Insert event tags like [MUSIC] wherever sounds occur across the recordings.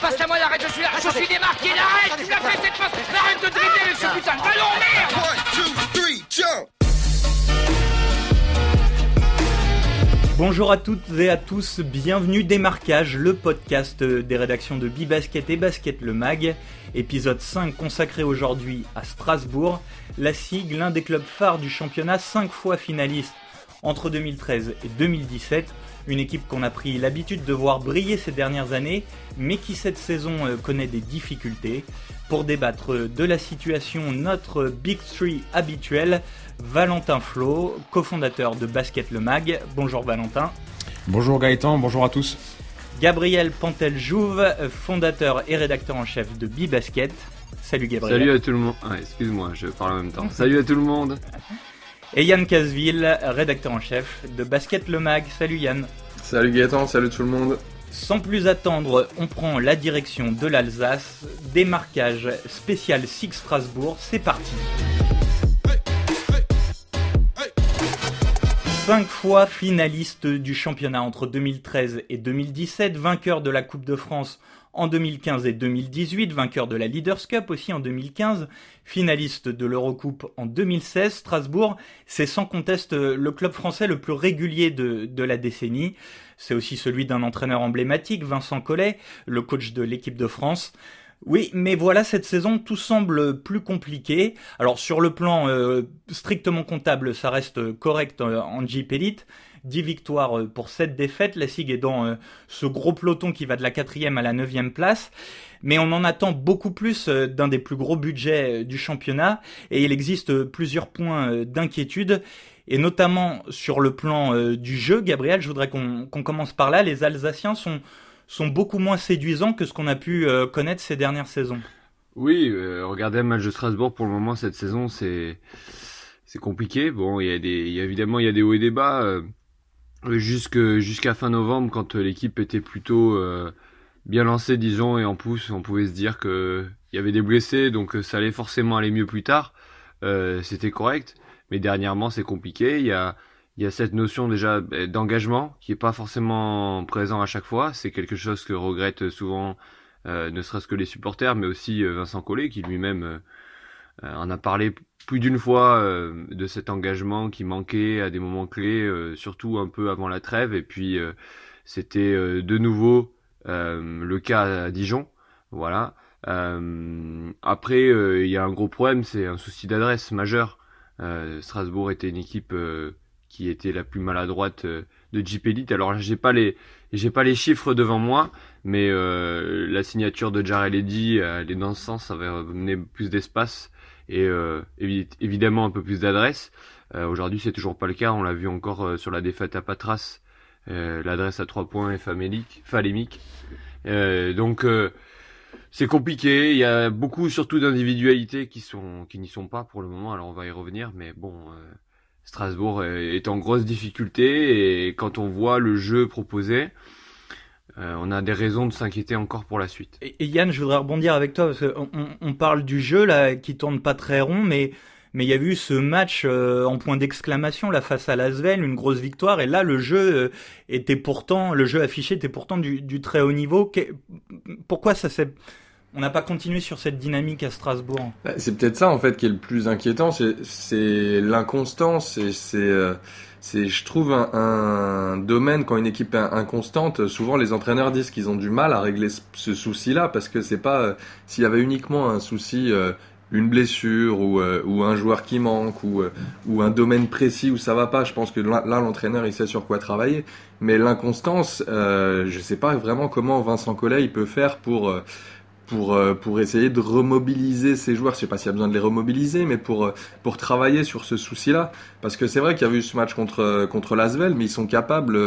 Passe à moi, arrête, je suis là, je suis démarqué, arrête, tu l'as fait cette passe, arrête de dribbler avec ce putain de ballon, merde. Bonjour à toutes et à tous, bienvenue Démarquage, le podcast des rédactions de Bibasket et Basket Le Mag, épisode 5 consacré aujourd'hui à Strasbourg, la SIG, l'un des clubs phares du championnat, 5 fois finaliste entre 2013 et 2017, une équipe qu'on a pris l'habitude de voir briller ces dernières années, mais qui cette saison euh, connaît des difficultés. Pour débattre de la situation, notre Big Three habituel, Valentin Flo, cofondateur de Basket Le Mag. Bonjour Valentin. Bonjour Gaëtan, bonjour à tous. Gabriel Pantel-Jouve, fondateur et rédacteur en chef de Bibasket. Salut Gabriel. Salut à tout le monde. Ah, excuse-moi, je parle en même temps. [LAUGHS] Salut à tout le monde. Et Yann Casville, rédacteur en chef de Basket Le Mag. Salut Yann. Salut Gaëtan, salut tout le monde. Sans plus attendre, on prend la direction de l'Alsace. Démarquage spécial Six Strasbourg, c'est parti. Cinq fois finaliste du championnat entre 2013 et 2017, vainqueur de la Coupe de France en 2015 et 2018, vainqueur de la Leaders Cup aussi en 2015, finaliste de l'Eurocoupe en 2016, Strasbourg, c'est sans conteste le club français le plus régulier de, la décennie. C'est aussi celui d'un entraîneur emblématique, Vincent Collet, le coach de l'équipe de France. Oui, mais voilà, cette saison, tout semble plus compliqué. Alors sur le plan euh, strictement comptable, ça reste correct euh, en Jeep Elite. 10 victoires euh, pour 7 défaites. La SIG est dans ce gros peloton qui va de la quatrième à la neuvième place. Mais on en attend beaucoup plus d'un des plus gros budgets du championnat. Et il existe plusieurs points d'inquiétude. Et notamment sur le plan du jeu, Gabriel, je voudrais qu'on commence par là. Les Alsaciens sont sont beaucoup moins séduisants que ce qu'on a pu euh, connaître ces dernières saisons. Oui, euh, regardez le match de Strasbourg pour le moment cette saison, c'est c'est compliqué. Bon, il y a des, y a, évidemment il y a des hauts et des bas. Euh, jusque jusqu'à fin novembre, quand l'équipe était plutôt bien lancée, disons, et en pouce, on pouvait se dire que il y avait des blessés, donc ça allait forcément aller mieux plus tard. C'était correct, mais dernièrement c'est compliqué. Il y a y a cette notion déjà euh, d'engagement qui est pas forcément présent à chaque fois. C'est quelque chose que regrettent souvent, euh, ne serait-ce que les supporters, mais aussi euh, Vincent Collet qui lui-même en a parlé plus d'une fois de cet engagement qui manquait à des moments clés, surtout un peu avant la trêve. Et puis c'était de nouveau le cas à Dijon. Voilà. après, il y a un gros problème, c'est un souci d'adresse majeur. Strasbourg était une équipe qui était la plus maladroite euh, de Jeep Elite. Alors j'ai pas les j'ai pas les chiffres devant moi, mais euh, la signature de Jared Eddy elle est dans ce sens, ça va amener plus d'espace et euh, évidemment un peu plus d'adresse. Aujourd'hui c'est toujours pas le cas, on l'a vu encore sur la défaite à Patras, l'adresse à trois points est falémique. donc c'est compliqué, il y a beaucoup surtout d'individualités qui sont qui n'y sont pas pour le moment. Alors on va y revenir, mais bon, Strasbourg est en grosse difficulté et quand on voit le jeu proposé, euh, on a des raisons de s'inquiéter encore pour la suite. Et, Yann, je voudrais rebondir avec toi parce qu'on on parle du jeu là qui tourne pas très rond, mais mais il y a eu ce match euh, en point d'exclamation là face à Lasvel, une grosse victoire et là le jeu euh, était pourtant le jeu affiché était pourtant du, du très haut niveau. pourquoi ça s'est on n'a pas continué sur cette dynamique à Strasbourg? Bah, c'est peut-être ça en fait qui est le plus inquiétant, c'est l'inconstance. C'est, euh, c'est, je trouve un, domaine quand une équipe est inconstante. Souvent, les entraîneurs disent qu'ils ont du mal à régler ce, souci-là parce que c'est pas euh, s'il y avait uniquement un souci. Euh, une blessure ou, ou un joueur qui manque ou, ou un domaine précis où ça va pas, je pense que là l'entraîneur il sait sur quoi travailler. Mais l'inconstance, euh, je sais pas vraiment comment Vincent Collet il peut faire pour pour, euh, pour essayer de remobiliser ces joueurs. Je sais pas s'il y a besoin de les remobiliser, mais pour, euh, pour travailler sur ce souci-là. Parce que c'est vrai qu'il y a eu ce match contre, euh, contre Lasvel, mais ils sont capables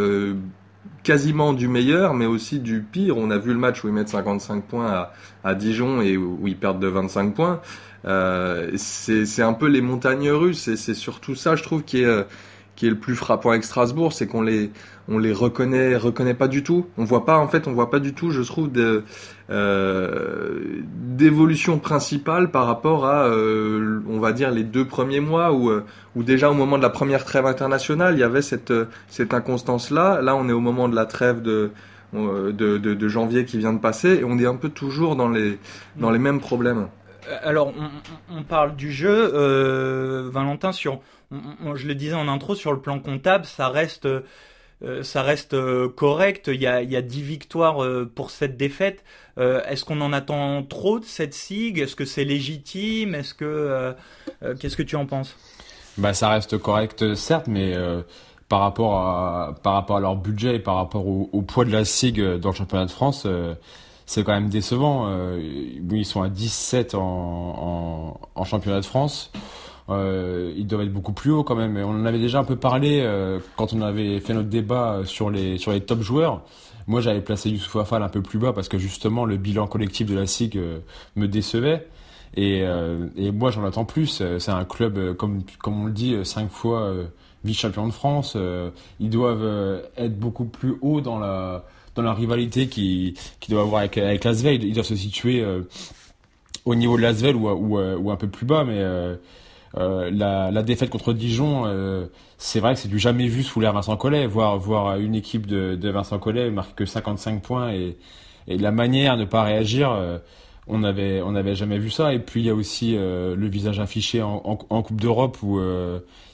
quasiment du meilleur, mais aussi du pire. On a vu le match où ils mettent 55 points à, à Dijon et où, ils perdent de 25 points. Euh, c'est un peu les montagnes russes et c'est surtout ça, je trouve, qui est qui est le plus frappant avec Strasbourg, c'est qu'on les on les reconnaît reconnaît pas du tout. On voit pas en fait, on voit pas du tout, je trouve, euh, d'évolution principale par rapport à, euh, on va dire, les deux premiers mois où, euh, où déjà au moment de la première trêve internationale, il y avait cette cette inconstance là. Là, on est au moment de la trêve de de, de, janvier qui vient de passer, et on est un peu toujours dans les, dans les mêmes problèmes. Alors, on, parle du jeu, Valentin, sur, je le disais en intro, sur le plan comptable, ça reste euh, ça reste euh, correct. Il y a, il y a 10 victoires euh, pour cette défaite. Est-ce qu'on en attend trop de cette SIG Est-ce que c'est légitime? Est-ce que qu'est-ce que tu en penses? Bah, ça reste correct, certes, mais par rapport à par rapport à leur budget et par rapport au, poids de la SIG dans le championnat de France, c'est quand même décevant. ils sont à 17 en, en, en championnat de France. Euh, ils doivent être beaucoup plus haut quand même. on en avait déjà un peu parlé euh, quand on avait fait notre débat sur les sur les top joueurs. Moi, j'avais placé Youssouf Afal un peu plus bas parce que justement le bilan collectif de la SIG euh, me décevait. Et, euh, et moi, j'en attends plus. C'est un club, comme comme on le dit, cinq fois vice-champion de France. ils doivent être beaucoup plus haut dans la dans la rivalité qui qui doit avoir avec avec l'Asvel. Ils doivent se situer au niveau de l'Asvel ou, ou, ou un peu plus bas, mais euh, la, défaite contre Dijon, euh, c'est vrai que c'est du jamais vu sous l'ère Vincent Collet. Voir, une équipe de, Vincent Collet marquer que 55 points et, la manière de ne pas réagir, euh, on avait on n'avait jamais vu ça. Et puis il y a aussi le visage affiché en, Coupe d'Europe où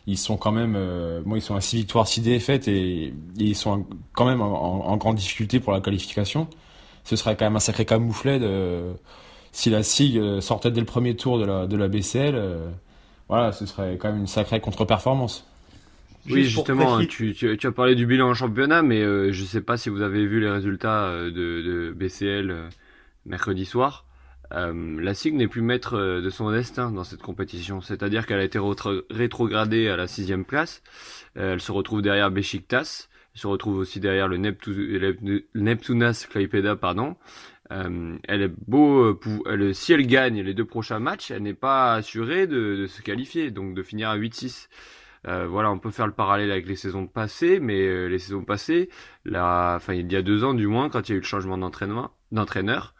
ils sont quand même, bon, ils sont à 6 victoires, 6 défaites et, ils sont quand même en, grande difficulté pour la qualification. Ce serait quand même un sacré camouflet si la SIG sortait dès le premier tour de la BCL voilà, ce serait quand même une sacrée contre-performance. Oui, justement, tu, tu, as parlé du bilan en championnat, mais euh, je ne sais pas si vous avez vu les résultats euh, de, de BCL euh, mercredi soir. la SIG n'est plus maître de son destin dans cette compétition, c'est-à-dire qu'elle a été rétrogradée à la sixième place. elle se retrouve derrière Besiktas, elle se retrouve aussi derrière le, Neptunas Klaipeda, pardon. Euh, elle est beau, euh, elle, si elle gagne les deux prochains matchs, elle n'est pas assurée de, de, se qualifier, donc de finir à 8-6. Euh, voilà, on peut faire le parallèle avec les saisons passées, mais euh, les saisons passées, la, enfin il y a deux ans du moins, quand il y a eu le changement d'entraînement, d'entraîneur,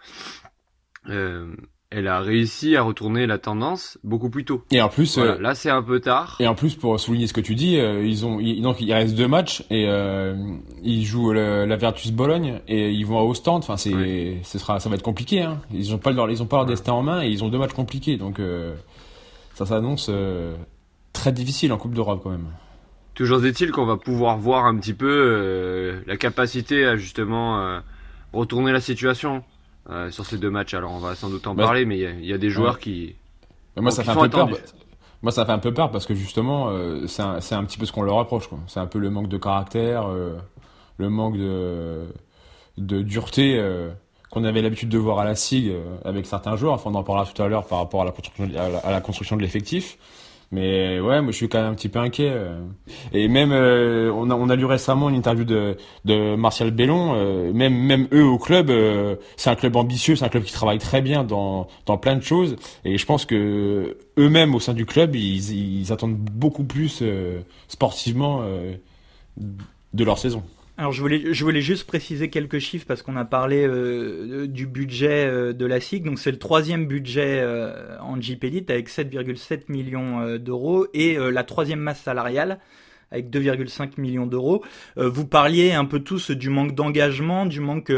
euh, elle a réussi à retourner la tendance beaucoup plus tôt. Et en plus, euh, là c'est un peu tard. Et en plus, pour souligner ce que tu dis, euh, ils ont donc il reste deux matchs et euh, ils jouent la Virtus Bologne et ils vont à Ostende. Enfin, c'est ce sera ça va être compliqué. Hein. Ils ont pas leur ils ont pas leur destin en main et ils ont deux matchs compliqués. Donc ça s'annonce très difficile en Coupe d'Europe quand même. Toujours est-il qu'on va pouvoir voir un petit peu la capacité à justement retourner la situation. Euh, sur ces deux matchs. Alors on va sans doute en bah, parler, mais il y, y, a des joueurs qui. moi, ça fait un peu peur. Moi, ça fait un peu peur parce que justement, euh, c'est un, un, petit peu ce qu'on leur reproche. C'est un peu le manque de caractère, euh, le manque de, de dureté qu'on avait l'habitude de voir à la SIG avec certains joueurs. Enfin, on en parlera tout à l'heure par rapport à la construction, à la construction de l'effectif. Mais ouais, moi je suis quand même un petit peu inquiet. Euh. Et même, euh, on, a, on a lu récemment une interview de, de Martial Bellon. Euh, même, même eux au club, c'est un club ambitieux, c'est un club qui travaille très bien dans, dans plein de choses. Et je pense que eux-mêmes au sein du club, ils, ils attendent beaucoup plus sportivement de leur saison. Alors je voulais, je voulais juste préciser quelques chiffres parce qu'on a parlé euh, du budget euh, de la SIG. Donc c'est le troisième budget euh, en Elite avec 7,7 millions d'euros et la troisième masse salariale avec 2,5 millions d'euros. vous parliez un peu tous du manque d'engagement, du manque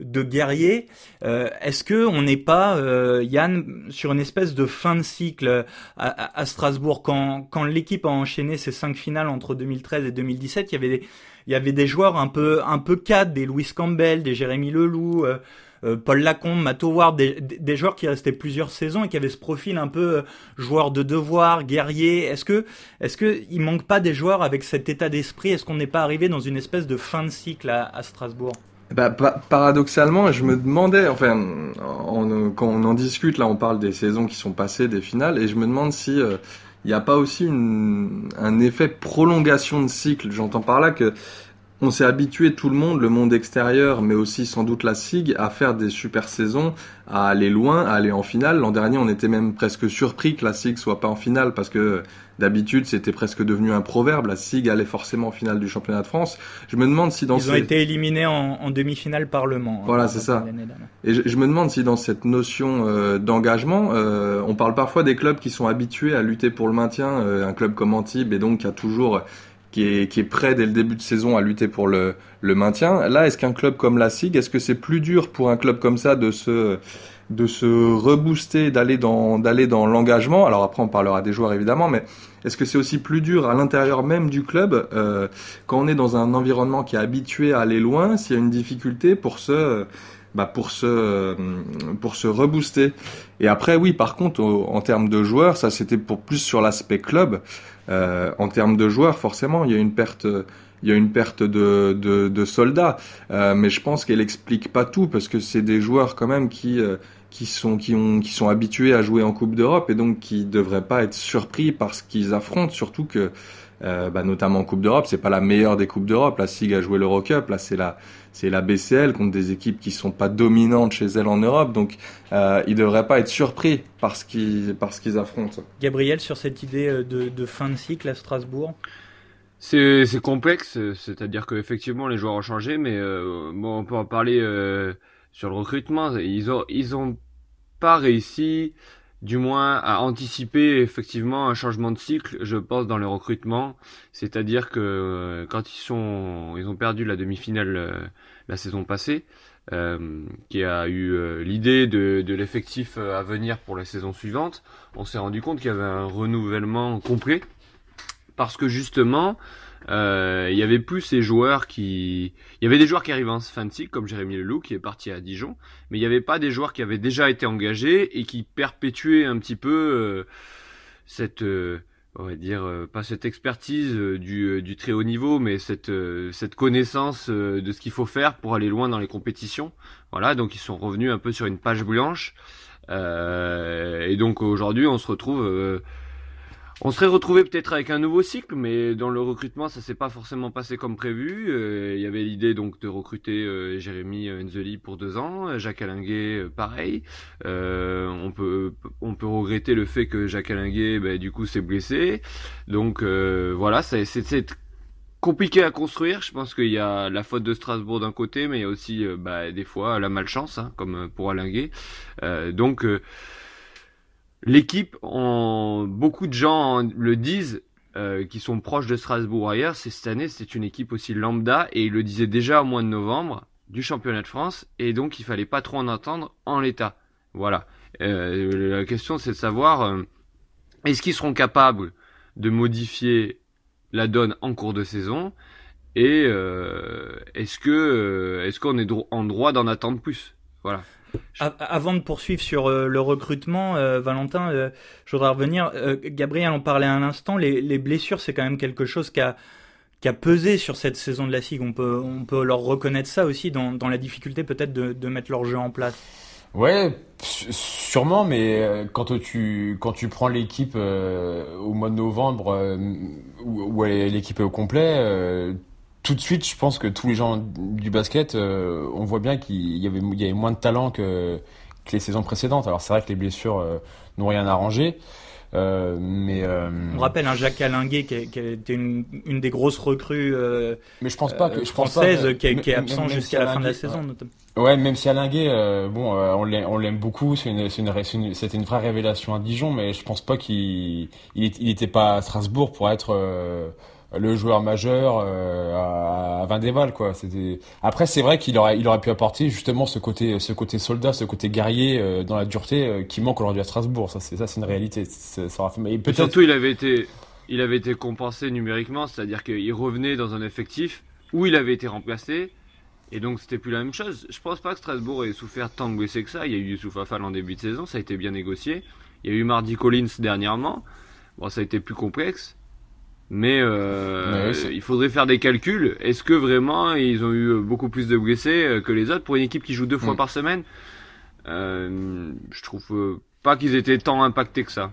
de guerriers. Est-ce que on n'est pas, Yann, sur une espèce de fin de cycle à, à Strasbourg quand, quand l'équipe a enchaîné ses cinq finales entre 2013 et 2017, il y avait des il y avait des joueurs un peu un peu cadres, des Louis Campbell, des Jérémy Leloup, euh, euh, Paul Lacombe, Matt Howard, des, joueurs qui restaient plusieurs saisons et qui avaient ce profil un peu euh, joueur de devoir, guerrier. Est-ce que est-ce que il manque pas des joueurs avec cet état d'esprit? Est-ce qu'on n'est pas arrivé dans une espèce de fin de cycle à, à Strasbourg? Bah, paradoxalement, je me demandais, enfin, quand on en discute, là, on parle des saisons qui sont passées, des finales, et je me demande si il n'y a pas aussi un effet prolongation de cycle J'entends par là que on s'est habitué tout le monde, le monde extérieur, mais aussi sans doute la SIG, à faire des super saisons, à aller loin, à aller en finale. L'an dernier, on était même presque surpris que la SIG soit pas en finale parce que d'habitude, c'était presque devenu un proverbe. La SIG allait forcément en finale du championnat de France. Je me demande si dans ils ont été éliminés en, demi-finale par Le Mans. Hein, voilà, c'est ça. Et je, me demande si dans cette notion euh, d'engagement, euh, on parle parfois des clubs qui sont habitués à lutter pour le maintien. Euh, un club comme Antibes et donc qui a toujours qui est, qui est prêt dès le début de saison à lutter pour le, le maintien. Là, est-ce qu'un club comme la SIG, est-ce que c'est plus dur pour un club comme ça de se de se rebooster, d'aller dans d'aller dans l'engagement? Alors après, on parlera des joueurs évidemment, mais est-ce que c'est aussi plus dur à l'intérieur même du club euh, quand on est dans un environnement qui est habitué à aller loin, s'il y a une difficulté pour se bah pour se pour se rebooster? Et après, oui, par contre, en termes de joueurs, ça c'était pour plus sur l'aspect club. Euh, en termes de joueurs, forcément, il y a une perte, il y a une perte de, de, de soldats. Euh, mais je pense qu'elle explique pas tout parce que c'est des joueurs quand même qui euh, qui sont qui ont qui sont habitués à jouer en Coupe d'Europe et donc qui devraient pas être surpris par ce qu'ils affrontent. Surtout que euh, bah, notamment en Coupe d'Europe, c'est pas la meilleure des Coupes d'Europe. La SIG a joué l'Eurocup, là c'est la c'est la BCL contre des équipes qui sont pas dominantes chez elles en Europe, donc euh, ils devraient pas être surpris par ce qu'ils par ce qu'ils affrontent. Gabriel sur cette idée euh, de, de fin de cycle à Strasbourg? C'est c'est complexe, c'est-à-dire qu'effectivement les joueurs ont changé, mais euh, bon on peut en parler euh, sur le recrutement. Ils ont ils ont pas réussi du moins à anticiper effectivement un changement de cycle, je pense, dans le recrutement. C'est-à-dire que euh, quand ils sont, ils ont perdu la demi-finale euh, la saison passée, euh, qui a eu l'idée de, de l'effectif à venir pour la saison suivante, on s'est rendu compte qu'il y avait un renouvellement complet parce que justement, euh, il y avait plus ces joueurs qui, il y avait des joueurs qui arrivaient en fin comme Jérémy Leloup qui est parti à Dijon, mais il n'y avait pas des joueurs qui avaient déjà été engagés et qui perpétuaient un petit peu euh, cette, euh, on va dire pas cette expertise du, du très haut niveau, mais cette cette connaissance de ce qu'il faut faire pour aller loin dans les compétitions. Voilà, donc ils sont revenus un peu sur une page blanche. et donc aujourd'hui, on se retrouve on serait retrouvé peut-être avec un nouveau cycle, mais dans le recrutement, ça s'est pas forcément passé comme prévu. Euh, il y avait l'idée donc de recruter euh, Jérémy Enzeli pour deux ans, Jacques Alinguet euh, pareil. on peut on peut regretter le fait que Jacques Alinguet, ben, du coup, s'est blessé. Donc voilà, c'est c'est compliqué à construire. Je pense qu'il y a la faute de Strasbourg d'un côté, mais il y a aussi bah, des fois la malchance, hein, comme pour Alinguet. donc L'équipe, beaucoup de gens le disent, euh, qui sont proches de Strasbourg ailleurs, c'est cette année, c'est une équipe aussi lambda, et ils le disaient déjà au mois de novembre du championnat de France, et donc il fallait pas trop en attendre en l'état. Voilà. Euh, la question, c'est de savoir euh, est-ce qu'ils seront capables de modifier la donne en cours de saison, et est-ce que est-ce qu'on est en droit d'en attendre plus? Voilà. Avant de poursuivre sur euh, le recrutement, euh, Valentin, euh, je voudrais revenir. Gabriel en parlait un instant. Les, blessures, c'est quand même quelque chose qui a, qui a pesé sur cette saison de la SIG. On peut, on peut leur reconnaître ça aussi dans, dans la difficulté peut-être de, de, mettre leur jeu en place. Ouais, sûrement, mais quand tu quand tu prends l'équipe au mois de novembre où, l'équipe est au complet, tout de suite, je pense que tous les gens du basket, euh, on voit bien qu'il y avait, il y avait moins de talent que, que les saisons précédentes. Alors c'est vrai que les blessures euh, n'ont rien arrangé. Euh, mais on rappelle un Jacques Alinguet qui, qui été une, une, des grosses recrues mais je pense pas que je française pense pas, qui, qui, est absent jusqu'à la fin de la saison notamment. Ouais, même si Alinguet, bon, on l'aime beaucoup, c'est une, une, une, c'était une vraie révélation à Dijon, mais je pense pas qu'il il, il était pas à Strasbourg pour être le joueur majeur euh, à, à 20 des balles quoi. C'était après c'est vrai qu'il aurait il aurait pu apporter justement ce côté ce côté soldat ce côté guerrier euh, dans la dureté euh, qui manque aujourd'hui à Strasbourg. Ça c'est ça c'est une réalité. Ça aura fait... mais surtout il avait été il avait été compensé numériquement c'est-à-dire qu'il revenait dans un effectif où il avait été remplacé et donc c'était plus la même chose. Je pense pas que Strasbourg ait souffert tant de blessés que ça. Il y a eu Youssouf Afal en début de saison ça a été bien négocié. Il y a eu Mardi Collins dernièrement. Bon ça a été plus complexe mais, euh, il faudrait faire des calculs. Est-ce que vraiment ils ont eu beaucoup plus de blessés euh, que les autres pour une équipe qui joue deux fois mm. par semaine? Euh, Je trouve euh, pas qu'ils étaient tant impactés que ça.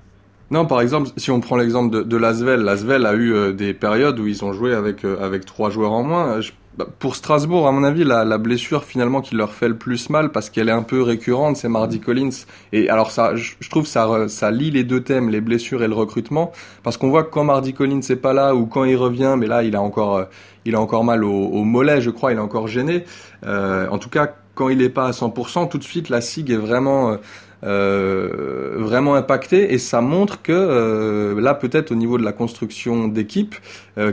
Non, par exemple, si on prend l'exemple de, de Lasvel, Lasvel a eu des périodes où ils ont joué avec avec trois joueurs en moins. Je bah, pour Strasbourg, à mon avis, la, la, blessure finalement qui leur fait le plus mal parce qu'elle est un peu récurrente, c'est Mardi Collins. Et alors ça, je, trouve ça ça lie les deux thèmes, les blessures et le recrutement, parce qu'on voit que quand Mardi Collins n'est pas là ou quand il revient, mais là il a encore euh, il a encore mal au, au mollet, je crois, il est encore gêné. Euh, en tout cas, quand il n'est pas à 100%, tout de suite la SIG est vraiment euh, vraiment impacté et ça montre que là peut-être au niveau de la construction d'équipe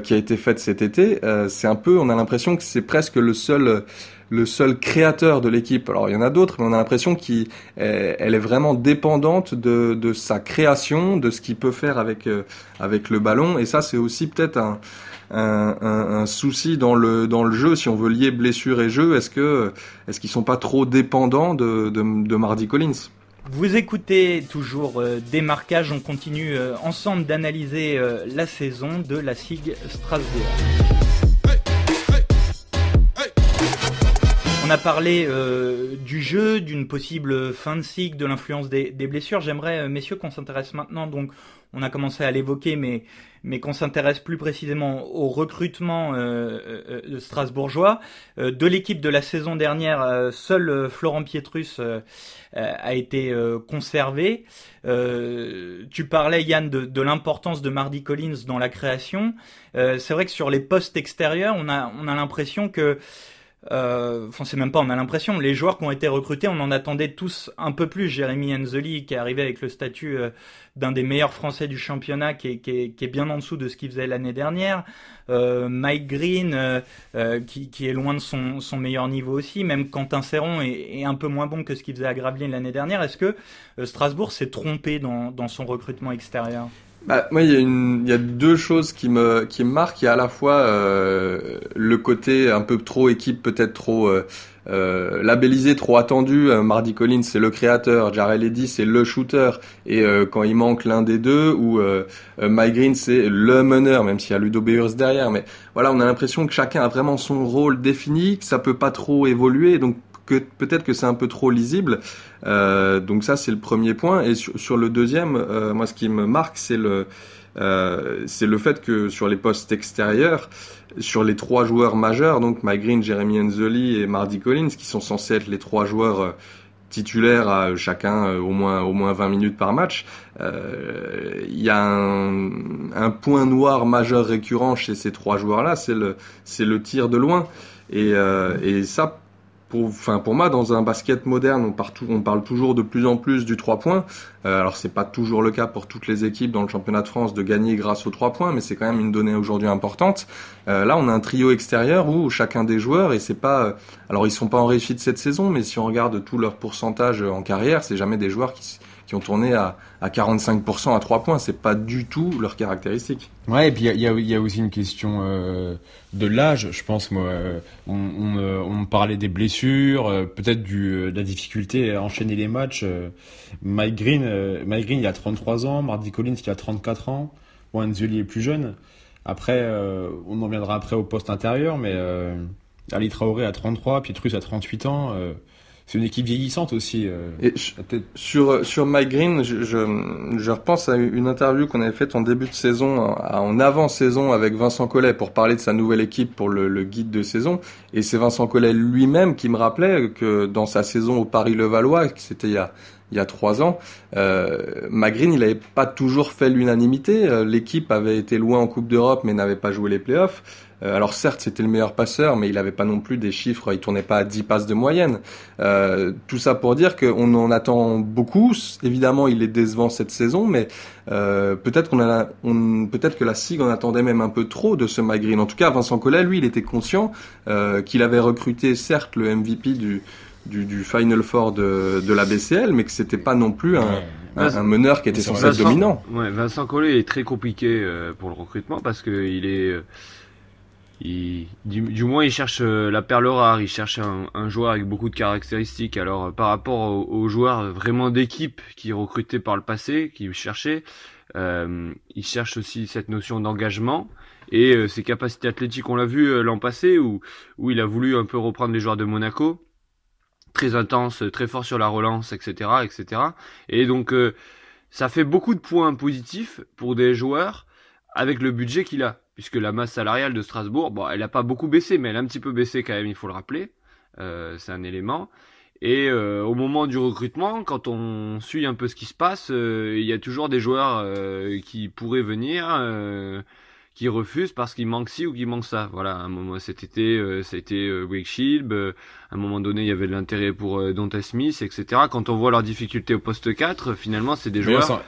qui a été faite cet été, c'est un peu, on a l'impression que c'est presque le seul le seul créateur de l'équipe. Alors il y en a d'autres, mais on a l'impression qu'elle est vraiment dépendante de, sa création, de ce qu'il peut faire avec avec le ballon. Et ça, c'est aussi peut-être un, souci dans le dans le jeu si on veut lier blessure et jeu est-ce que est-ce qu'ils sont pas trop dépendants de, de, de Mardi Collins? Vous écoutez toujours euh, Démarquage, on continue euh, ensemble d'analyser euh, la saison de la SIG Strasbourg. A parlé euh, du jeu, d'une possible fin de cycle, de l'influence des, blessures. J'aimerais, messieurs, qu'on s'intéresse maintenant donc on a commencé à l'évoquer, mais, qu'on s'intéresse plus précisément au recrutement euh, euh strasbourgeois. Euh, de l'équipe de la saison dernière, euh, seul Florent Pietrus a été conservé. tu parlais, Yann, de, l'importance de Mardi Collins dans la création. C'est vrai que sur les postes extérieurs, on a l'impression que euh, enfin, c'est même pas, on a l'impression. Les joueurs qui ont été recrutés, on en attendait tous un peu plus. Jérémy Enzeli, qui est arrivé avec le statut euh, d'un des meilleurs Français du championnat, qui est, bien en dessous de ce qu'il faisait l'année dernière. Euh, Mike Green, euh, qui, est loin de son, meilleur niveau aussi. Même Quentin Serron est, un peu moins bon que ce qu'il faisait à Gravelines l'année dernière. Est-ce que Strasbourg s'est trompé dans son recrutement extérieur? Bah, moi, il y, a une, il y a deux choses qui me, qui me marquent. Il y a à la fois euh, le côté un peu trop équipe, peut-être trop euh, euh, labellisé, trop attendu. Euh, Mardi Collins, c'est le créateur. Jarrell Eddy, c'est le shooter. Et euh, quand il manque l'un des deux, ou Mike Green, c'est le meneur, même s'il y a Ludo Beers derrière. Mais voilà, on a l'impression que chacun a vraiment son rôle défini, que ça peut pas trop évoluer. Donc que peut-être que c'est un peu trop lisible. Euh, donc ça, c'est le premier point. Et sur, le deuxième, euh, moi, ce qui me marque, c'est le euh, c'est le fait que sur les postes extérieurs, sur les trois joueurs majeurs, donc Mike Green, Jeremy Enzoli et Mardy Collins, qui sont censés être les trois joueurs titulaires à chacun au moins au moins 20 minutes par match, il y a un, point noir majeur récurrent chez ces trois joueurs-là, c'est le c'est le tir de loin. Et, et ça, pour, enfin pour moi, dans un basket moderne, on, parle toujours de plus en plus du 3 points. Euh, alors c'est pas toujours le cas pour toutes les équipes dans le championnat de France de gagner grâce aux 3 points, mais c'est quand même une donnée aujourd'hui importante. Euh, là, on a un trio extérieur où chacun des joueurs, et c'est pas, euh, alors ils sont pas en réussite cette saison, mais si on regarde tout leur pourcentage en carrière, c'est jamais des joueurs qui qui ont tourné à, à 45% à 3 points. C'est pas du tout leur caractéristique. Ouais, et puis il y a, aussi une question euh, de l'âge, je pense. Moi, on, on, euh, on parlait des blessures, euh, peut-être de la difficulté à enchaîner les matchs. Mike Green, Mike Green, il a 33 ans, Marty Collins, il a 34 ans. Bon, Enzuli est plus jeune. Après, on en viendra après au poste intérieur, mais Ali Traoré a 33, Pietrus a 38 ans c'est une équipe vieillissante aussi. Euh, et sur sur Mike Green, je, je, je, repense à une interview qu'on avait faite en début de saison, en avant-saison avec Vincent Collet pour parler de sa nouvelle équipe pour le, le guide de saison. Et c'est Vincent Collet lui-même qui me rappelait que dans sa saison au Paris-Levallois, c'était il y a il y a trois ans, euh, il n'avait pas toujours fait l'unanimité. Euh, l'équipe avait été loin en Coupe d'Europe, mais n'avait pas joué les playoffs. Euh, alors certes, c'était le meilleur passeur, mais il n'avait pas non plus des chiffres, il tournait pas à 10 passes de moyenne. Euh, tout ça pour dire qu'on en attend beaucoup. Évidemment, il est décevant cette saison, mais euh, peut-être qu'on a, on, peut-être que la SIG en attendait même un peu trop de ce Green. En tout cas, Vincent Collet, lui, il était conscient qu'il avait recruté certes le MVP du du, du, Final Four de, de la BCL, mais que c'était pas non plus un, un, meneur qui était censé être dominant. Ouais, Vincent Collet est très compliqué pour le recrutement parce que est du, moins, il cherche euh, la perle rare, il cherche un, joueur avec beaucoup de caractéristiques. Alors, euh, par rapport aux, joueurs vraiment d'équipe qui recrutaient par le passé, qui cherchaient, euh, il cherche aussi cette notion d'engagement et euh, ses capacités athlétiques. On l'a vu l'an passé où, où il a voulu un peu reprendre les joueurs de Monaco, très intense, très fort sur la relance, etc., etc. Et donc, ça fait beaucoup de points positifs pour des joueurs avec le budget qu'il a puisque la masse salariale de Strasbourg, bon, elle n'a pas beaucoup baissé, mais elle a un petit peu baissé quand même, il faut le rappeler. Euh, c'est un élément. Et euh, au moment du recrutement, quand on suit un peu ce qui se passe, euh, il y a toujours des joueurs qui pourraient venir, qui refusent parce qu'il manque ci ou qu'il manque ça. Voilà, un moment cet été, euh, ça a été euh, Wake Shield, euh, à un moment donné, il y avait de l'intérêt pour euh, Dante Smith, etc. Quand on voit leurs difficultés au poste 4, finalement, c'est des joueurs...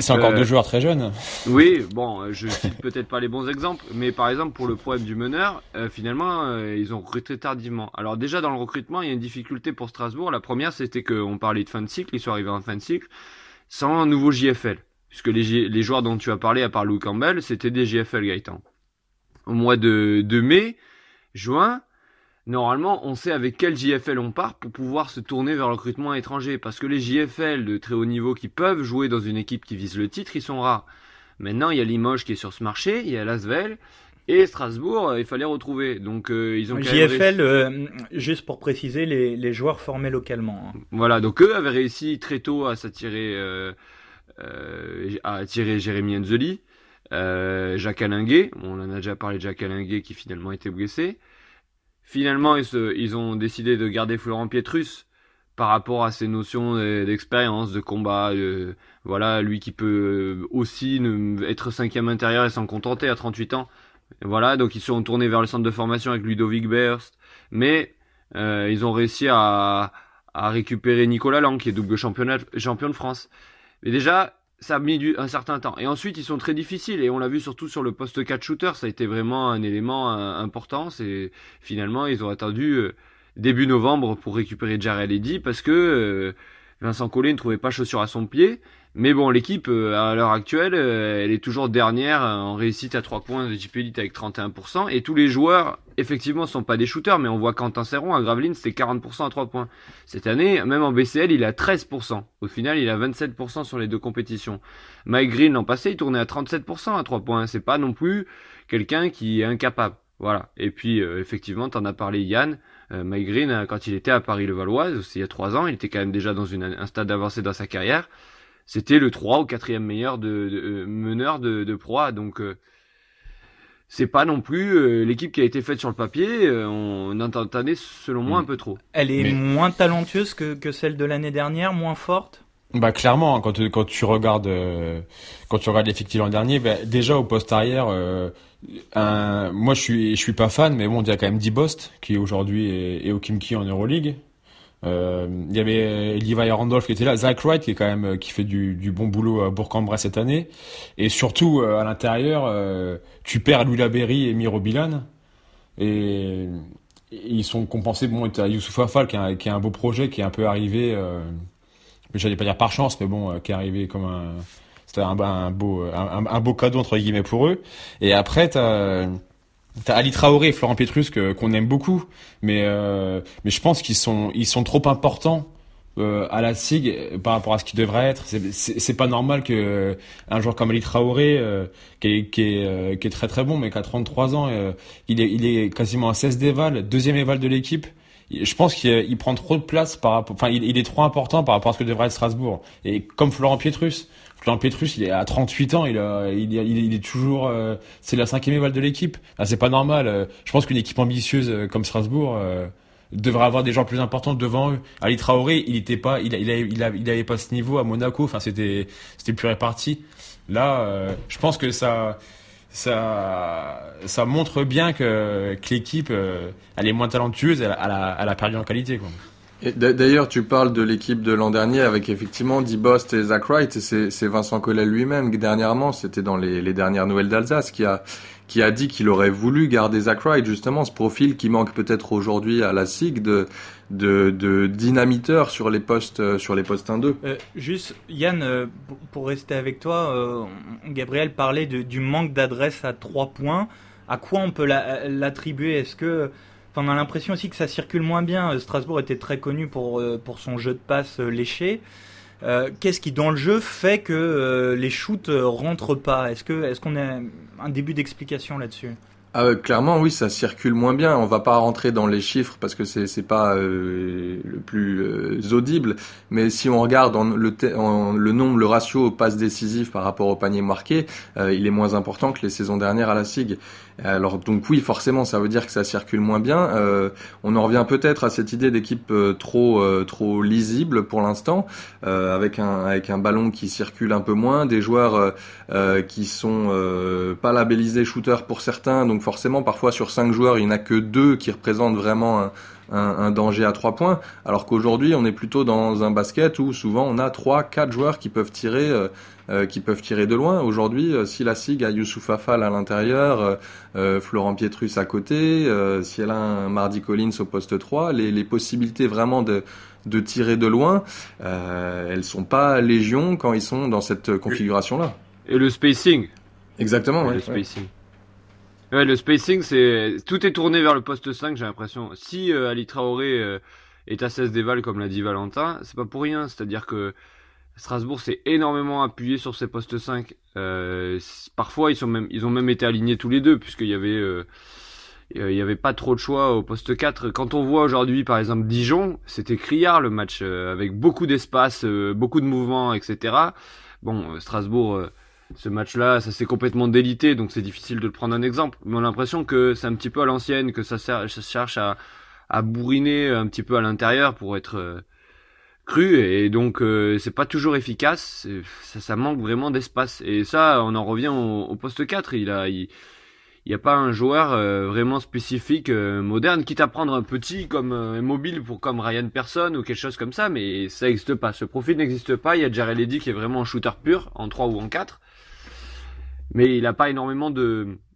C'est encore deux joueurs très jeunes. Oui, bon, je cite peut-être pas les bons exemples, mais par exemple pour le problème du meneur, finalement, ils ont recruté tardivement. Alors déjà dans le recrutement, il y a une difficulté pour Strasbourg. La première, c'était qu'on parlait de fin de cycle, ils sont arrivés en fin de cycle, sans un nouveau JFL puisque les, les joueurs dont tu as parlé, à part Lou Campbell, c'était des JFL Gaëtan. Au mois de, de mai, juin, normalement, on sait avec quel JFL on part pour pouvoir se tourner vers le recrutement étranger. Parce que les JFL de très haut niveau qui peuvent jouer dans une équipe qui vise le titre, ils sont rares. Maintenant, il y a Limoges qui est sur ce marché, il y a Lasvel, et Strasbourg, il fallait retrouver. Donc euh, ils ont JFL, euh, juste pour préciser, les, les joueurs formés localement. Hein. Voilà, donc eux avaient réussi très tôt à s'attirer euh, euh, a attiré Jérémy Enzeli, euh, Jacques Alinguet, on en a déjà parlé de Jacques Alinguet qui finalement était blessé. Finalement, ils, se, ils ont décidé de garder Florent Pietrus par rapport à ses notions d'expérience, de combat, voilà, lui qui peut aussi être cinquième intérieur et s'en contenter à 38 ans. Voilà, donc ils sont tournés vers le centre de formation avec Ludovic Berst, mais euh, ils ont réussi à, à récupérer Nicolas Lang, qui est double champion de France. Mais déjà, ça a mis du, un certain temps. Et ensuite, ils sont très difficiles. Et on l'a vu surtout sur le poste 4 shooter. Ça a été vraiment un élément euh, important. C'est finalement, ils ont attendu euh, début novembre pour récupérer Jared Eddy parce que euh, Vincent Collet ne trouvait pas chaussure à son pied. Mais bon, l'équipe, euh, à l'heure actuelle, euh, elle est toujours dernière en réussite à 3 points de JP Elite avec 31%. Et tous les joueurs, effectivement, sont pas des shooters, mais on voit Quentin Serron à Gravelines, c'était 40% à 3 points. Cette année, même en BCL, il a 13%. Au final, il a 27% sur les deux compétitions. Mike Green, l'an passé, il tournait à 37% à 3 points. C'est pas non plus quelqu'un qui est incapable. Voilà. Et puis, euh, effectivement, t'en as parlé Yann. Mike Green, quand il était à Paris-le-Valois, il y a 3 ans, il était quand même déjà dans un stade avancé dans sa carrière c'était le 3 ou 4e meilleur de, euh, meneur de, de proie. Donc euh, c'est pas non plus euh, l'équipe qui a été faite sur le papier. on entendait selon moi mm. un peu trop. Elle est moins talentueuse que, que celle de l'année dernière, moins forte? Bah clairement, hein, quand tu, quand tu regardes quand tu regardes l'effectif l'an dernier, bah, déjà au poste arrière, un, moi je suis je suis pas fan, mais bon il y a quand même Dibost qui aujourd'hui est, est, au Kimki en Euroleague. Euh, il y avait Levi Randolph qui était là, Zach Wright qui est quand même euh, qui fait du, du bon boulot à Bourg-en-Bresse cette année, et surtout euh, à l'intérieur, tu perds Louis Laberry et Miro Bilan, et, ils sont compensés. Bon, tu as Youssouf Afal qui a, qui a un beau projet qui est un peu arrivé, euh, j'allais pas dire par chance, mais bon, qui est arrivé comme un c'était un, beau un, un, beau cadeau entre guillemets pour eux. Et après t'as T'as Ali Traoré et Florent Petrus qu'on aime beaucoup, mais euh, mais je pense qu'ils sont ils sont trop importants euh, à la SIG par rapport à ce qu'ils devraient être. C'est pas normal que un joueur comme Ali Traoré, euh, qui, est, qui, est, euh, qui est très très bon, mais qui a 33 ans, euh, il est il est quasiment à 16 d'éval, deuxième éval de l'équipe. Je pense qu'il prend trop de place par rapport, enfin il, il, est trop important par rapport à ce que devrait être Strasbourg. Et comme Florent Pietrus, Florent Petrus, il est à 38 ans, il, il, il, est toujours, euh, c'est la cinquième éval de l'équipe. Ah, c'est pas normal. Euh, je pense qu'une équipe ambitieuse euh, comme Strasbourg devrait avoir des gens plus importants devant eux. Ali Traoré, il était pas, il, il, il, avait pas ce niveau à Monaco. Enfin, c'était, c'était plus réparti. Là, je pense que ça, ça, ça montre bien que, que l'équipe, elle est moins talentueuse, elle, elle, a, elle a perdu en qualité. Quoi. D'ailleurs, tu parles de l'équipe de l'an dernier avec effectivement Dibost et Zach Wright, c'est Vincent Collet lui-même, dernièrement, c'était dans les, dernières nouvelles d'Alsace, qui a, qui a dit qu'il aurait voulu garder Zach Wright, justement, ce profil qui manque peut-être aujourd'hui à la SIG de, dynamiteur sur les postes, sur les postes 1-2. Euh, juste, Yann, euh, pour rester avec toi, euh, Gabriel parlait du manque d'adresse à trois points. À quoi on peut l'attribuer? Est-ce que on a l'impression aussi que ça circule moins bien. Strasbourg était très connu pour, euh, son jeu de passe euh, léché. Euh, Qu'est-ce qui dans le jeu fait que euh, les shoots rentrent pas? Est-ce qu'on a un début d'explication là-dessus? Ah, clairement, oui, ça circule moins bien. On va pas rentrer dans les chiffres parce que c'est c'est pas euh, le plus euh, audible. Mais si on regarde le, le nombre, le ratio aux passes décisives par rapport au panier marqué, euh, il est moins important que les saisons dernières à la SIG. Alors donc oui, forcément, ça veut dire que ça circule moins bien. Euh, on en revient peut-être à cette idée d'équipe euh, trop euh, trop lisible pour l'instant, avec un avec un ballon qui circule un peu moins, des joueurs qui sont pas labellisés shooters pour certains. Donc forcément, parfois sur cinq joueurs, il n'y en a que deux qui représentent vraiment un, un, danger à trois points, alors qu'aujourd'hui on est plutôt dans un basket où souvent on a trois, quatre joueurs qui peuvent tirer, euh, euh, qui peuvent tirer de loin. Aujourd'hui, euh, si la SIG a Youssouf Afal à l'intérieur, Florent Pietrus à côté, si elle a un Mardi Collins au poste 3, les, les possibilités vraiment de de tirer de loin, elles sont pas légion quand ils sont dans cette configuration-là. Et le spacing. Exactement, ouais, Le spacing. Ouais, le spacing, c'est tout est tourné vers le poste 5, j'ai l'impression. Si euh, Ali Traoré euh, est à 16 déval comme l'a dit Valentin, c'est pas pour rien. C'est-à-dire que Strasbourg s'est énormément appuyé sur ses postes 5. Euh, parfois, ils sont même, ils ont même été alignés tous les deux, puisqu'il y avait, euh, il y avait pas trop de choix au poste 4. Quand on voit aujourd'hui, par exemple, Dijon, c'était criard le match, avec beaucoup d'espace, beaucoup de mouvements, etc. Bon, Strasbourg ce match-là, ça s'est complètement délité, donc c'est difficile de le prendre un exemple. Mais on a l'impression que c'est un petit peu à l'ancienne, que ça, ça cherche à, à bourriner un petit peu à l'intérieur pour être euh, cru, et donc euh, c'est pas toujours efficace. Ça, ça manque vraiment d'espace. Et ça, on en revient au, poste 4. Il a, il, il n'y a pas un joueur euh, vraiment spécifique moderne, quitte à prendre un petit comme mobile pour comme Ryan Person ou quelque chose comme ça, mais ça n'existe pas. Ce profil n'existe pas. Il y a Jared Eddy qui est vraiment un shooter pur en 3 ou en 4 mais il n'a pas énormément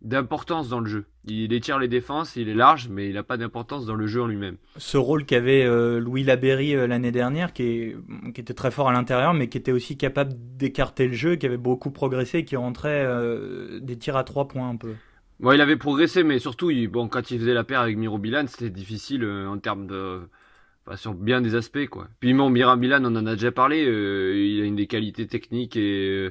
d'importance dans le jeu. Il étire les défenses, il est large, mais il n'a pas d'importance dans le jeu en lui-même. Ce rôle qu'avait euh, Louis Laberry euh, l'année dernière, qui, qui était très fort à l'intérieur, mais qui était aussi capable d'écarter le jeu, qui avait beaucoup progressé, qui rentrait euh, des tirs à trois points un peu. Bon, il avait progressé, mais surtout, bon, quand il faisait la paire avec Miro Bilan, c'était difficile en termes de, enfin, sur bien des aspects, quoi. Puis bon, Miro Bilan, on en a déjà parlé, il a une des qualités techniques et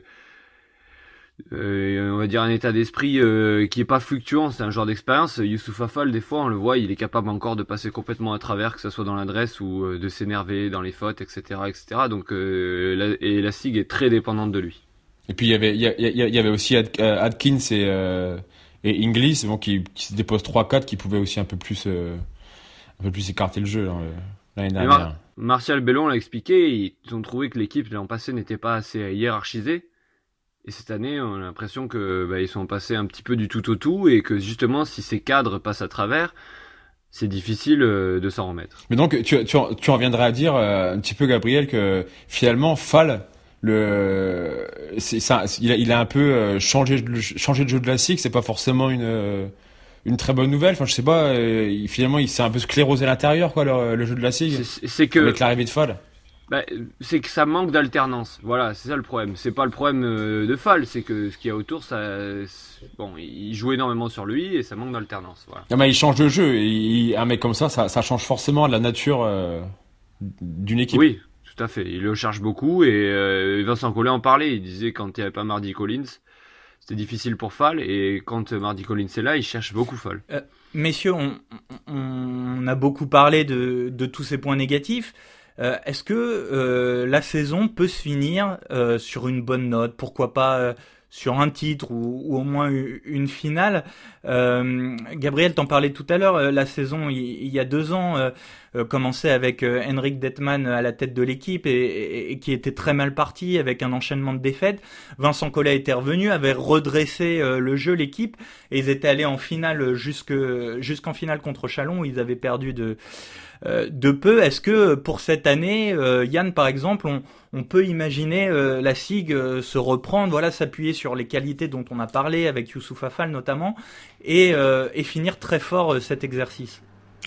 euh, on va dire un état d'esprit euh, qui est pas fluctuant, c'est un genre d'expérience. Youssouf Afal, des fois, on le voit, il est capable encore de passer complètement à travers, que ce soit dans l'adresse ou euh, de s'énerver dans les fautes, etc., etc. Donc, et la SIG est très dépendante de lui. Et puis il y avait, il y, avait aussi Adkins et, et Inglis, bon, qui, qui se déposent 3-4, qui pouvaient aussi un peu plus, un peu plus écarter le jeu l'année dernière. Martial Bellon l'a expliqué, ils ont trouvé que l'équipe l'an passé n'était pas assez hiérarchisée et cette année, on a l'impression que bah, ils sont passés un petit peu du tout au tout et que justement, si ces cadres passent à travers, c'est difficile euh, de s'en remettre. Mais donc, tu, tu, tu en viendrais à dire euh, un petit peu, Gabriel, que finalement, Fall, le, c'est ça, il a, il a un peu euh, changé, changé de jeu de la SIG. C'est pas forcément une une très bonne nouvelle. Enfin, je sais pas. finalement, il s'est un peu sclérosé à l'intérieur, quoi, le, jeu de la SIG. C'est que avec l'arrivée de Fall. Bah, c'est que ça manque d'alternance. Voilà, c'est ça le problème. C'est pas le problème euh, de Fall, c'est que ce qu'il y a autour, ça, bon, il joue énormément sur lui et ça manque d'alternance. Voilà. mais il change de jeu. Et un mec comme ça, ça, change forcément la nature euh, d'une équipe. Oui, tout à fait. Il le cherche beaucoup et euh, Vincent Collet en parlait. Il disait quand il n'y avait pas Mardi Collins, c'était difficile pour Fall et quand Mardi Collins est là, il cherche beaucoup Fall. messieurs, on, a beaucoup parlé de, tous ces points négatifs. Euh, est-ce que euh, la saison peut se finir euh, sur une bonne note? Pourquoi pas sur un titre ou, au moins une finale? Gabriel t'en parlait tout à l'heure, la saison il, y a deux ans commençait avec Henrik Detman à la tête de l'équipe et, qui était très mal parti avec un enchaînement de défaites. Vincent Collet était revenu, avait redressé le jeu, l'équipe, et ils étaient allés en finale jusqu'en finale contre Chalon où ils avaient perdu de euh, de peu. Est-ce que pour cette année, euh, Yann, par exemple, on, peut imaginer euh, la SIG se reprendre, voilà, s'appuyer sur les qualités dont on a parlé avec Youssouf Afal notamment, et finir très fort cet exercice?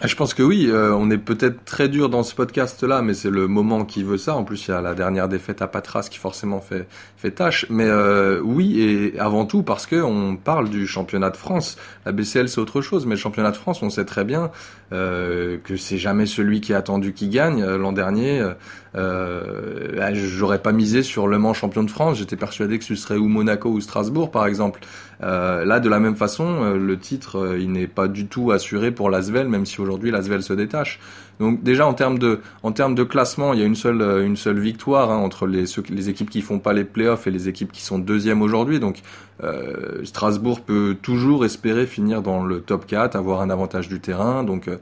Je pense que oui, euh, on est peut-être très dur dans ce podcast-là, mais c'est le moment qui veut ça. En plus, il y a la dernière défaite à Patras qui forcément fait, fait tâche. Mais euh, oui, et avant tout parce que on parle du championnat de France. La BCL c'est autre chose, mais le championnat de France, on sait très bien euh, que c'est jamais celui qui est attendu qui gagne. L'an dernier, j'aurais pas misé sur Le Mans champion de France. J'étais persuadé que ce serait ou Monaco ou Strasbourg, par exemple. Là, de la même façon, le titre, il n'est pas du tout assuré pour l'Asvel, même si aujourd'hui l'Asvel se détache. Donc déjà en termes de en termes de classement, il y a une seule une seule victoire hein, entre les les équipes qui font pas les playoffs et les équipes qui sont deuxièmes aujourd'hui. Donc euh, Strasbourg peut toujours espérer finir dans le top 4, avoir un avantage du terrain. Donc euh,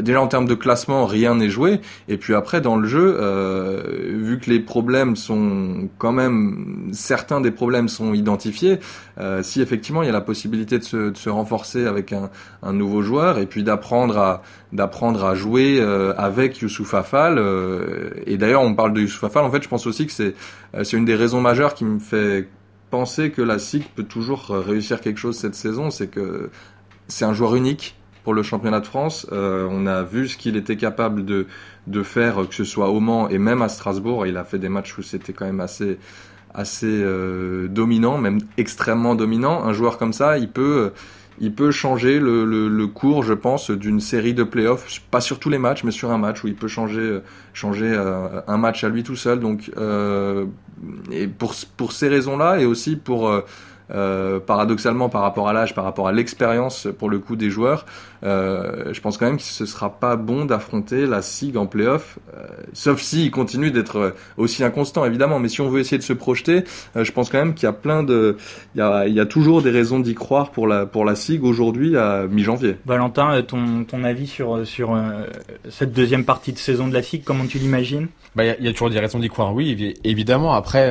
déjà en termes de classement, rien n'est joué. Et puis après dans le jeu, euh, vu que les problèmes sont quand même certains des problèmes sont identifiés, euh, si effectivement il y a la possibilité de se, renforcer avec un, nouveau joueur et puis d'apprendre à jouer euh, avec Youssouf Afal. et d'ailleurs on parle de Youssouf Afal. En fait, je pense aussi que c'est c'est une des raisons majeures qui me fait penser que la SIG peut toujours réussir quelque chose cette saison, c'est que c'est un joueur unique pour le championnat de France. Euh, on a vu ce qu'il était capable de, de faire, que ce soit au Mans et même à Strasbourg. Il a fait des matchs où c'était quand même assez, assez euh, dominant, même extrêmement dominant. Un joueur comme ça, il peut, il peut changer le, le, cours, je pense, d'une série de playoffs, pas sur tous les matchs, mais sur un match où il peut changer, changer euh, un match à lui tout seul. Donc, et pour, pour ces raisons-là, et aussi pour euh, euh, paradoxalement par rapport à l'âge, par rapport à l'expérience pour le coup des joueurs, euh, je pense quand même que ce sera pas bon d'affronter la SIG en playoff, euh, sauf s'il continue d'être aussi inconstant évidemment. Mais si on veut essayer de se projeter, euh, je pense quand même qu'il y a plein de, il y a, il y a toujours des raisons d'y croire pour la pour la SIG aujourd'hui à mi-janvier. Valentin, ton ton avis sur sur cette deuxième partie de saison de la SIG, comment tu l'imagines? Bah il y, y, a toujours des raisons d'y croire, oui évidemment. Après.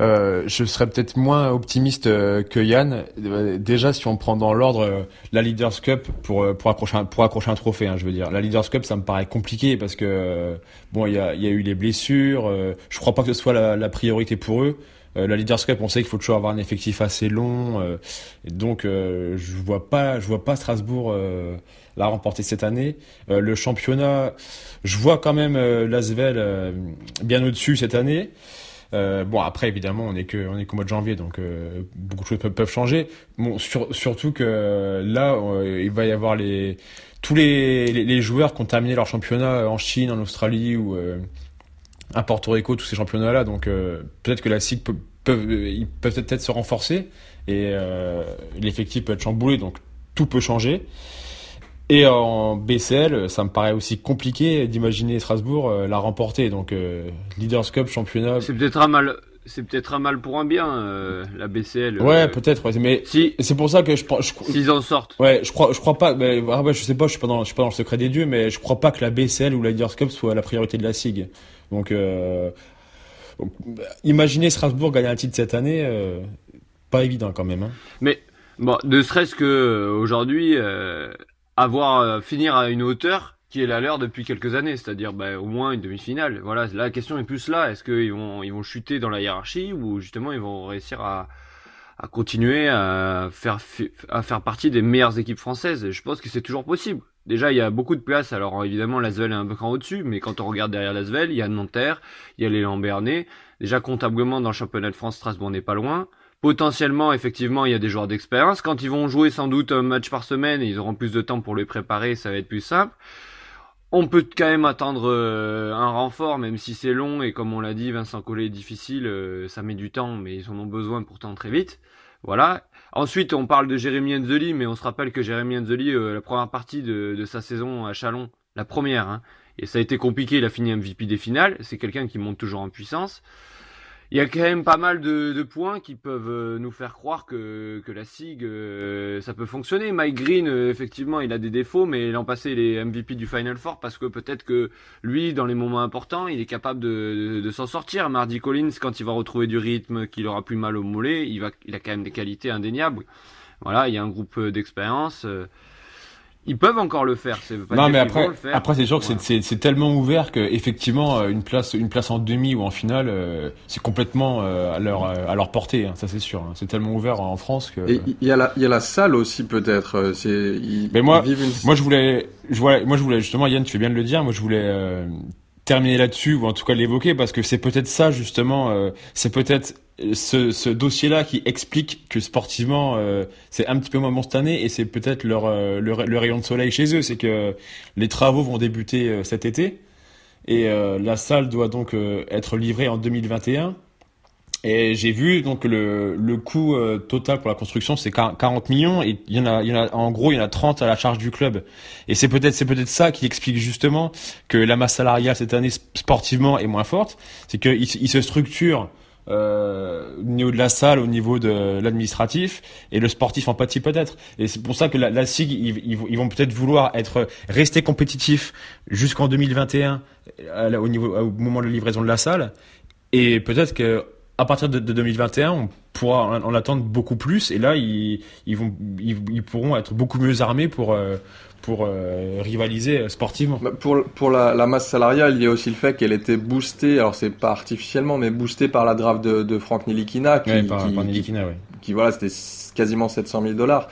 Euh, je serais peut-être moins optimiste euh, que Yann. Euh, déjà, si on prend dans l'ordre la Leaders Cup pour pour accrocher un, pour accrocher un trophée, hein, je veux dire, la Leaders Cup, ça me paraît compliqué parce que bon, il y a, y a eu les blessures. je crois pas que ce soit la, la priorité pour eux. la Leaders Cup, on sait qu'il faut toujours avoir un effectif assez long, et donc je vois pas, je vois pas Strasbourg la remporter cette année. le championnat, je vois quand même Lasvel bien au-dessus cette année. Euh, bon, après, évidemment, on est que on est qu'au mois de janvier, donc euh, beaucoup de choses peuvent, changer. Bon, surtout que là, euh, il va y avoir les tous les, joueurs qui ont terminé leur championnat en Chine, en Australie ou à Porto Rico, tous ces championnats-là. Donc peut-être que la SIG peut, ils peuvent peut-être se renforcer et l'effectif peut être chamboulé, donc tout peut changer. Et en BCL, ça me paraît aussi compliqué d'imaginer Strasbourg euh, la remporter. Donc euh, Leaders Cup, championnat. C'est peut-être un mal. C'est peut-être un mal pour un bien euh, la BCL. Ouais, peut-être. mais si, c'est pour ça que je crois. S'ils en sortent. Ouais, je crois. Je crois pas. Mais, ah je sais pas. Je suis pas dans. Je suis pas dans le secret des dieux, mais je crois pas que la BCL ou la Leaders Cup soit la priorité de la SIG. Donc, donc imaginez Strasbourg gagner un titre cette année, pas évident quand même. Hein. Mais bon, ne serait-ce que aujourd'hui avoir euh, finir à une hauteur qui est la leur depuis quelques années, c'est-à-dire bah, au moins une demi-finale. Voilà, la question est plus là. Est-ce qu'ils vont ils vont chuter dans la hiérarchie ou justement ils vont réussir à à continuer à faire à faire partie des meilleures équipes françaises? je pense que c'est toujours possible. Déjà, il y a beaucoup de place. Alors évidemment, l'Asvel est un peu grand au-dessus, mais quand on regarde derrière l'Asvel, il y a Nanterre, il y a les Lambernais. Déjà comptablement dans le championnat de France, Strasbourg n'est pas loin. Potentiellement, effectivement, il y a des joueurs d'expérience. Quand ils vont jouer sans doute un match par semaine, ils auront plus de temps pour les préparer, ça va être plus simple. On peut quand même attendre euh, un renfort, même si c'est long et comme on l'a dit, Vincent Collet est difficile, euh, ça met du temps, mais ils en ont besoin pourtant très vite. Voilà. Ensuite, on parle de Jérémy Enzeli, mais on se rappelle que Jérémy Enzeli, euh, la première partie de, sa saison à Chalon, la première, hein, et ça a été compliqué, il a fini MVP des finales, c'est quelqu'un qui monte toujours en puissance il y a quand même pas mal de, points qui peuvent euh, nous faire croire que, que la SIG, euh, ça peut fonctionner. Mike Green, euh, effectivement, il a des défauts, mais l'an passé, il est MVP du Final Four parce que peut-être que lui, dans les moments importants, il est capable de, de, s'en sortir. Mardi Collins, quand il va retrouver du rythme, qu'il aura plus mal au mollet, il, va, il a quand même des qualités indéniables. Voilà, il y a un groupe d'expérience. Ils peuvent encore le faire. Pas non, mais après, après c'est sûr que c'est tellement ouvert que effectivement euh, une place, une place en demi ou en finale, euh, c'est complètement euh, à leur à leur portée. Hein, ça c'est sûr. Hein. C'est tellement ouvert en France que. Et il y a la il y a la salle aussi peut-être. C'est. Mais moi, moi je voulais, je voulais, moi je voulais justement Yann, tu fais bien de le dire. Moi je voulais terminer là-dessus ou en tout cas l'évoquer parce que c'est peut-être ça justement. c'est peut-être ce, ce dossier-là qui explique que sportivement euh, c'est un petit peu moins bon et c'est peut-être leur, euh, le, rayon de soleil chez eux, c'est que les travaux vont débuter euh, cet été et la salle doit donc être livrée en 2021 Et j'ai vu donc le, le coût euh, total pour la construction c'est 40 millions et il y en a il y en a en gros il y en a 30 à la charge du club. Et c'est peut-être c'est peut-être ça qui explique justement que la masse salariale cette année sportivement est moins forte, c'est qu'il il se structure euh, au niveau de la salle, au niveau de l'administratif, et le sportif en pâtit peut-être. Et c'est pour ça que la, SIG, ils, vont peut-être vouloir être rester compétitifs jusqu'en 2021 au niveau au moment de livraison de la salle, et peut-être que à partir de, 2021, on pourra en, attendre beaucoup plus. Et là, ils, ils vont, ils, pourront être beaucoup mieux armés pour, euh, pour euh, rivaliser sportivement. Bah, pour, pour la, la, masse salariale, il y a aussi le fait qu'elle était boostée, alors c'est pas artificiellement, mais boostée par la draft de, de Franck Nilikina. Qui, par, qui, Nilikina, qui, qui, voilà, c'était quasiment 700 000 dollars.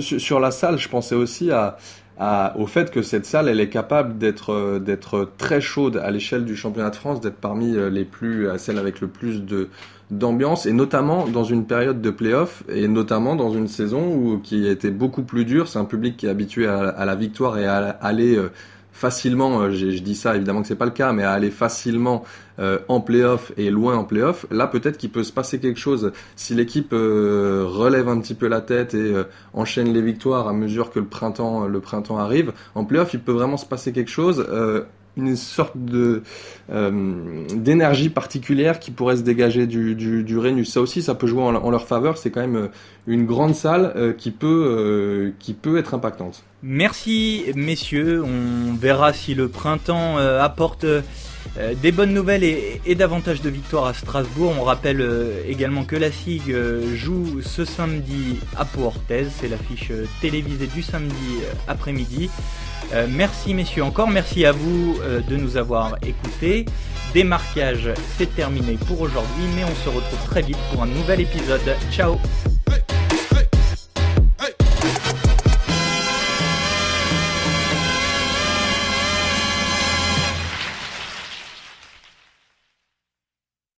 Sur la salle, je pensais aussi à, au fait que cette salle, elle est capable d'être euh, d'être très chaude à l'échelle du championnat de France, d'être parmi euh, les plus, celles avec le plus de d'ambiance et notamment dans une période de playoff et notamment dans une saison où qui a été beaucoup plus dure. C'est un public qui est habitué à, la victoire et à, aller euh, facilement, euh, je, dis ça évidemment que c'est pas le cas, mais à aller facilement euh, en playoff et loin en playoff, là peut-être qu'il peut se passer quelque chose si l'équipe euh, relève un petit peu la tête et enchaîne les victoires à mesure que le printemps le printemps arrive. En playoff, il peut vraiment se passer quelque chose une sorte de d'énergie particulière qui pourrait se dégager du, du, du. Ça aussi, ça peut jouer en, leur faveur. C'est quand même une grande salle qui peut qui peut être impactante. Merci messieurs, on verra si le printemps euh, apporte euh, des bonnes nouvelles et, davantage de victoires à Strasbourg. On rappelle euh, également que la SIG joue ce samedi à Pau c'est l'affiche télévisée du samedi après-midi. merci messieurs encore, merci à vous de nous avoir écoutés. Démarquage, c'est terminé pour aujourd'hui, mais on se retrouve très vite pour un nouvel épisode. Ciao